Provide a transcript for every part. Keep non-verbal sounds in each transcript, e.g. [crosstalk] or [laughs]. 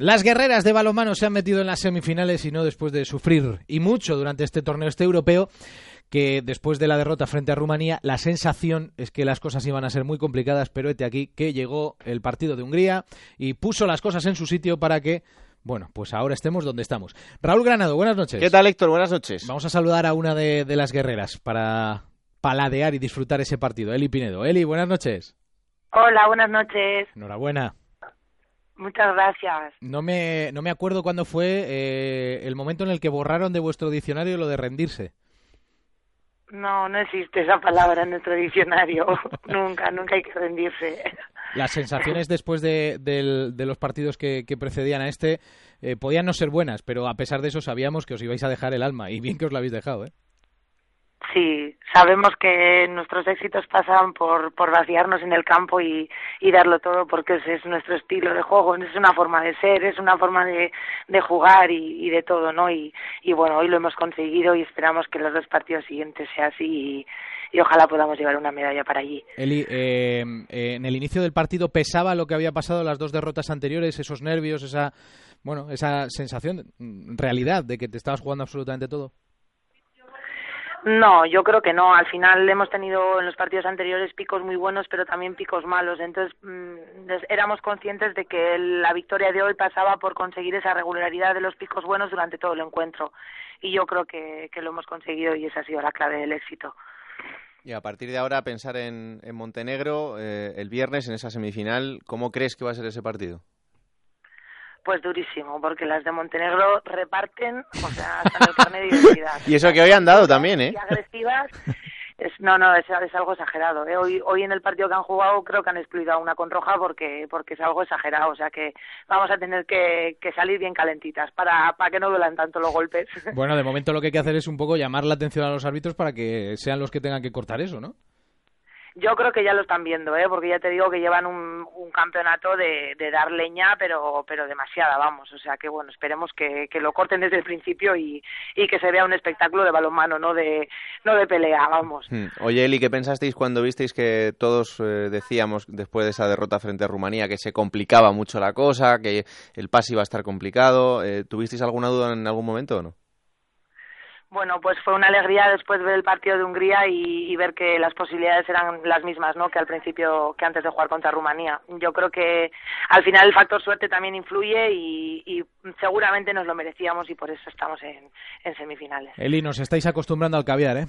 Las guerreras de balonmano se han metido en las semifinales y no después de sufrir y mucho durante este torneo este europeo que después de la derrota frente a Rumanía, la sensación es que las cosas iban a ser muy complicadas, pero este aquí que llegó el partido de Hungría y puso las cosas en su sitio para que bueno, pues ahora estemos donde estamos. Raúl Granado, buenas noches. ¿Qué tal, Héctor? Buenas noches. Vamos a saludar a una de, de las guerreras para paladear y disfrutar ese partido. Eli Pinedo. Eli, buenas noches. Hola, buenas noches. Enhorabuena. Muchas gracias. No me, no me acuerdo cuándo fue eh, el momento en el que borraron de vuestro diccionario lo de rendirse. No, no existe esa palabra en nuestro diccionario. [laughs] nunca, nunca hay que rendirse. Las sensaciones después de, del- de los partidos que, que precedían a este eh, podían no ser buenas, pero a pesar de eso sabíamos que os ibais a dejar el alma y bien que os lo habéis dejado, ¿eh? Sí, sabemos que nuestros éxitos pasan por, por vaciarnos en el campo y, y darlo todo porque ese es nuestro estilo de juego, es una forma de ser, es una forma de, de jugar y, y de todo, ¿no? Y, y bueno, hoy lo hemos conseguido y esperamos que los dos partidos siguientes sea así y, ojalá podamos llevar una medalla para allí. Eli, eh, eh, en el inicio del partido pesaba lo que había pasado las dos derrotas anteriores, esos nervios, esa, bueno, esa sensación, mm, realidad de que te estabas jugando absolutamente todo. No, yo creo que no. Al final hemos tenido en los partidos anteriores picos muy buenos, pero también picos malos. Entonces mm, des- éramos conscientes de que la victoria de hoy pasaba por conseguir esa regularidad de los picos buenos durante todo el encuentro. Y yo creo que, que lo hemos conseguido y esa ha sido la clave del éxito. Y a partir de ahora pensar en, en Montenegro eh, el viernes en esa semifinal. ¿Cómo crees que va a ser ese partido? Pues durísimo, porque las de Montenegro reparten, o sea, hasta el carnet de identidad. Y eso que hoy han dado también, ¿eh? Y agresivas. Es, no, no, es, es algo exagerado. ¿eh? Hoy, hoy en el partido que han jugado creo que han excluido a una con roja porque, porque es algo exagerado. O sea que vamos a tener que, que salir bien calentitas para, para que no duelan tanto los golpes. Bueno, de momento lo que hay que hacer es un poco llamar la atención a los árbitros para que sean los que tengan que cortar eso, ¿no? Yo creo que ya lo están viendo, ¿eh? porque ya te digo que llevan un, campeonato de, de dar leña, pero, pero demasiada, vamos. O sea que bueno, esperemos que, que lo corten desde el principio y, y que se vea un espectáculo de balonmano, no de, no de pelea, vamos. Hmm. Oye, Eli, ¿qué pensasteis cuando visteis que todos eh, decíamos después de esa derrota frente a Rumanía que se complicaba mucho la cosa, que el pase iba a estar complicado? Eh, ¿Tuvisteis alguna duda en algún momento o no? Bueno, pues fue una alegría después ver el partido de Hungría y, y ver que las posibilidades eran las mismas, ¿no? Que al principio, que antes de jugar contra Rumanía. Yo creo que al final el factor suerte también influye y, y seguramente nos lo merecíamos y por eso estamos en, en semifinales. Eli, nos estáis acostumbrando al caviar, ¿eh?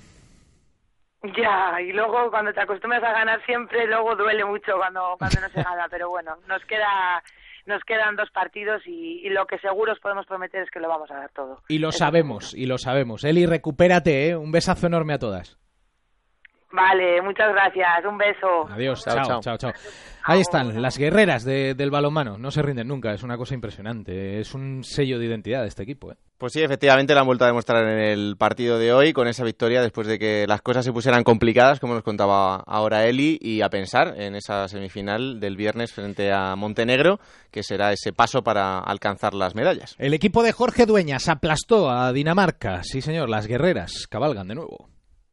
Ya, y luego cuando te acostumbras a ganar siempre, luego duele mucho cuando, cuando no se gana, pero bueno, nos queda nos quedan dos partidos y, y lo que seguro os podemos prometer es que lo vamos a dar todo. Y lo Eso sabemos, y lo sabemos. Eli, recupérate, ¿eh? Un besazo enorme a todas. Vale, muchas gracias, un beso. Adiós, Chao, chao, chao. chao, chao. Ahí están, las guerreras de- del balonmano. No se rinden nunca, es una cosa impresionante. Es un sello de identidad de este equipo, ¿eh? Pues sí, efectivamente la han vuelto a demostrar en el partido de hoy con esa victoria después de que las cosas se pusieran complicadas, como nos contaba ahora Eli, y a pensar en esa semifinal del viernes frente a Montenegro, que será ese paso para alcanzar las medallas. El equipo de Jorge Dueñas aplastó a Dinamarca. Sí, señor, las guerreras cabalgan de nuevo.